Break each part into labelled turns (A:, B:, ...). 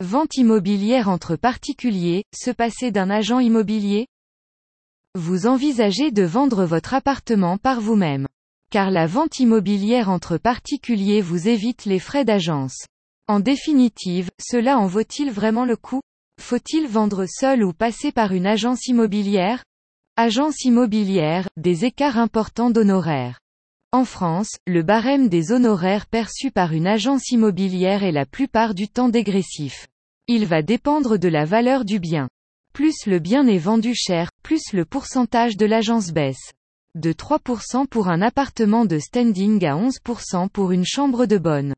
A: Vente immobilière entre particuliers, se passer d'un agent immobilier? Vous envisagez de vendre votre appartement par vous-même. Car la vente immobilière entre particuliers vous évite les frais d'agence. En définitive, cela en vaut-il vraiment le coup? Faut-il vendre seul ou passer par une agence immobilière? Agence immobilière, des écarts importants d'honoraires. En France, le barème des honoraires perçus par une agence immobilière est la plupart du temps dégressif. Il va dépendre de la valeur du bien. Plus le bien est vendu cher, plus le pourcentage de l'agence baisse. De 3% pour un appartement de standing à 11% pour une chambre de bonne.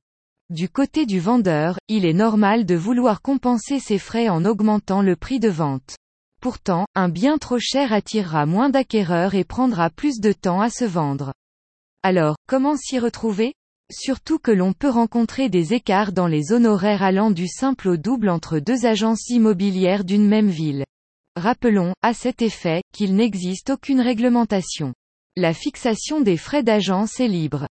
A: Du côté du vendeur, il est normal de vouloir compenser ses frais en augmentant le prix de vente. Pourtant, un bien trop cher attirera moins d'acquéreurs et prendra plus de temps à se vendre. Alors, comment s'y retrouver? Surtout que l'on peut rencontrer des écarts dans les honoraires allant du simple au double entre deux agences immobilières d'une même ville. Rappelons, à cet effet, qu'il n'existe aucune réglementation. La fixation des frais d'agence est libre.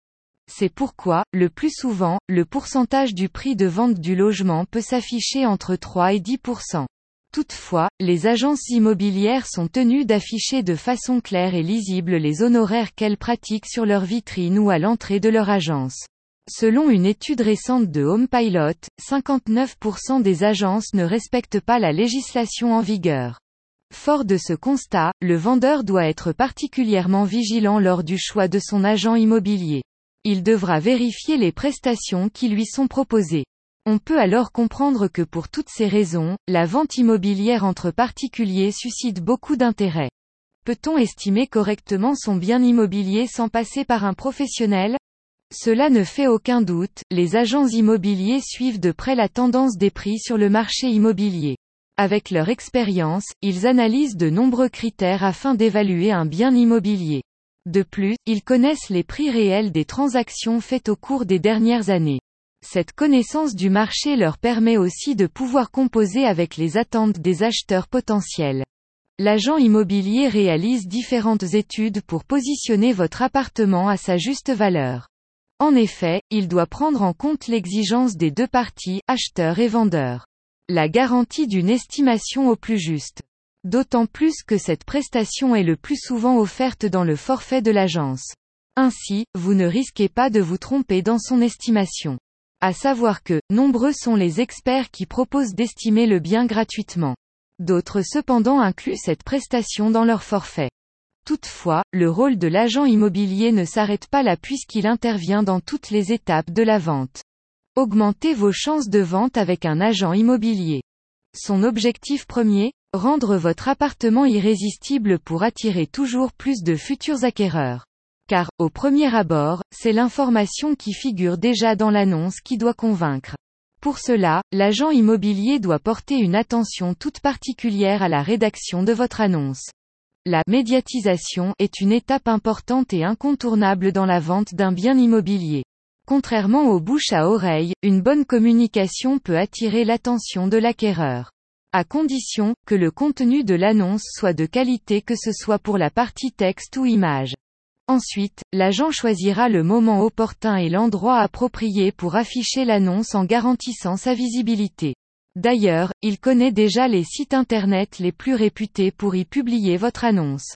A: C'est pourquoi, le plus souvent, le pourcentage du prix de vente du logement peut s'afficher entre 3 et 10%. Toutefois, les agences immobilières sont tenues d'afficher de façon claire et lisible les honoraires qu'elles pratiquent sur leur vitrine ou à l'entrée de leur agence. Selon une étude récente de Home Pilot, 59% des agences ne respectent pas la législation en vigueur. Fort de ce constat, le vendeur doit être particulièrement vigilant lors du choix de son agent immobilier. Il devra vérifier les prestations qui lui sont proposées. On peut alors comprendre que pour toutes ces raisons, la vente immobilière entre particuliers suscite beaucoup d'intérêt. Peut-on estimer correctement son bien immobilier sans passer par un professionnel? Cela ne fait aucun doute, les agents immobiliers suivent de près la tendance des prix sur le marché immobilier. Avec leur expérience, ils analysent de nombreux critères afin d'évaluer un bien immobilier. De plus, ils connaissent les prix réels des transactions faites au cours des dernières années. Cette connaissance du marché leur permet aussi de pouvoir composer avec les attentes des acheteurs potentiels. L'agent immobilier réalise différentes études pour positionner votre appartement à sa juste valeur. En effet, il doit prendre en compte l'exigence des deux parties, acheteurs et vendeurs. La garantie d'une estimation au plus juste. D'autant plus que cette prestation est le plus souvent offerte dans le forfait de l'agence. Ainsi, vous ne risquez pas de vous tromper dans son estimation. À savoir que, nombreux sont les experts qui proposent d'estimer le bien gratuitement. D'autres cependant incluent cette prestation dans leur forfait. Toutefois, le rôle de l'agent immobilier ne s'arrête pas là puisqu'il intervient dans toutes les étapes de la vente. Augmentez vos chances de vente avec un agent immobilier. Son objectif premier Rendre votre appartement irrésistible pour attirer toujours plus de futurs acquéreurs car, au premier abord, c'est l'information qui figure déjà dans l'annonce qui doit convaincre. Pour cela, l'agent immobilier doit porter une attention toute particulière à la rédaction de votre annonce. La médiatisation est une étape importante et incontournable dans la vente d'un bien immobilier. Contrairement aux bouche à oreille, une bonne communication peut attirer l'attention de l'acquéreur. À condition que le contenu de l'annonce soit de qualité que ce soit pour la partie texte ou image. Ensuite, l'agent choisira le moment opportun et l'endroit approprié pour afficher l'annonce en garantissant sa visibilité. D'ailleurs, il connaît déjà les sites internet les plus réputés pour y publier votre annonce.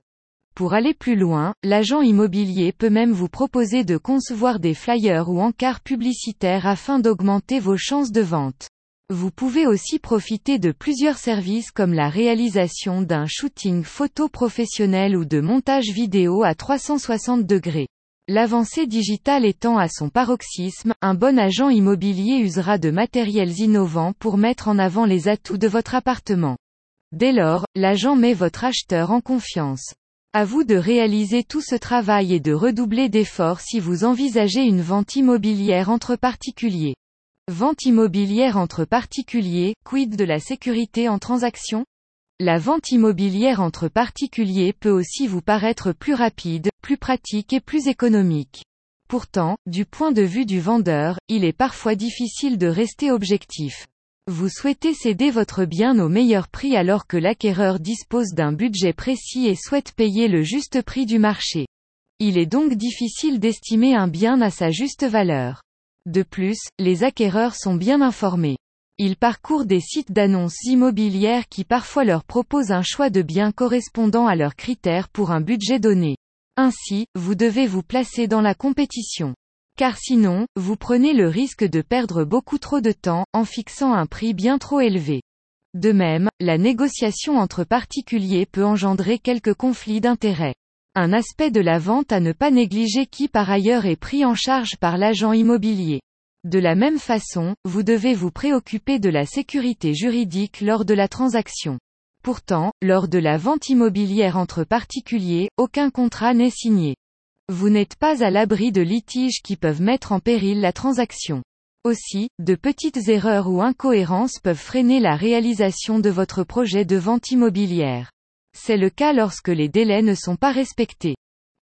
A: Pour aller plus loin, l'agent immobilier peut même vous proposer de concevoir des flyers ou encarts publicitaires afin d'augmenter vos chances de vente. Vous pouvez aussi profiter de plusieurs services comme la réalisation d'un shooting photo professionnel ou de montage vidéo à 360 degrés. L'avancée digitale étant à son paroxysme, un bon agent immobilier usera de matériels innovants pour mettre en avant les atouts de votre appartement. Dès lors, l'agent met votre acheteur en confiance. À vous de réaliser tout ce travail et de redoubler d'efforts si vous envisagez une vente immobilière entre particuliers. Vente immobilière entre particuliers, quid de la sécurité en transaction? La vente immobilière entre particuliers peut aussi vous paraître plus rapide, plus pratique et plus économique. Pourtant, du point de vue du vendeur, il est parfois difficile de rester objectif. Vous souhaitez céder votre bien au meilleur prix alors que l'acquéreur dispose d'un budget précis et souhaite payer le juste prix du marché. Il est donc difficile d'estimer un bien à sa juste valeur. De plus, les acquéreurs sont bien informés. Ils parcourent des sites d'annonces immobilières qui parfois leur proposent un choix de biens correspondant à leurs critères pour un budget donné. Ainsi, vous devez vous placer dans la compétition. Car sinon, vous prenez le risque de perdre beaucoup trop de temps, en fixant un prix bien trop élevé. De même, la négociation entre particuliers peut engendrer quelques conflits d'intérêts. Un aspect de la vente à ne pas négliger qui par ailleurs est pris en charge par l'agent immobilier. De la même façon, vous devez vous préoccuper de la sécurité juridique lors de la transaction. Pourtant, lors de la vente immobilière entre particuliers, aucun contrat n'est signé. Vous n'êtes pas à l'abri de litiges qui peuvent mettre en péril la transaction. Aussi, de petites erreurs ou incohérences peuvent freiner la réalisation de votre projet de vente immobilière. C'est le cas lorsque les délais ne sont pas respectés.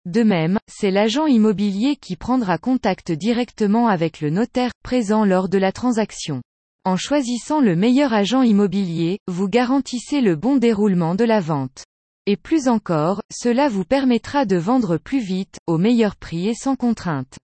A: De même, c'est l'agent immobilier qui prendra contact directement avec le notaire, présent lors de la transaction. En choisissant le meilleur agent immobilier, vous garantissez le bon déroulement de la vente. Et plus encore, cela vous permettra de vendre plus vite, au meilleur prix et sans contrainte.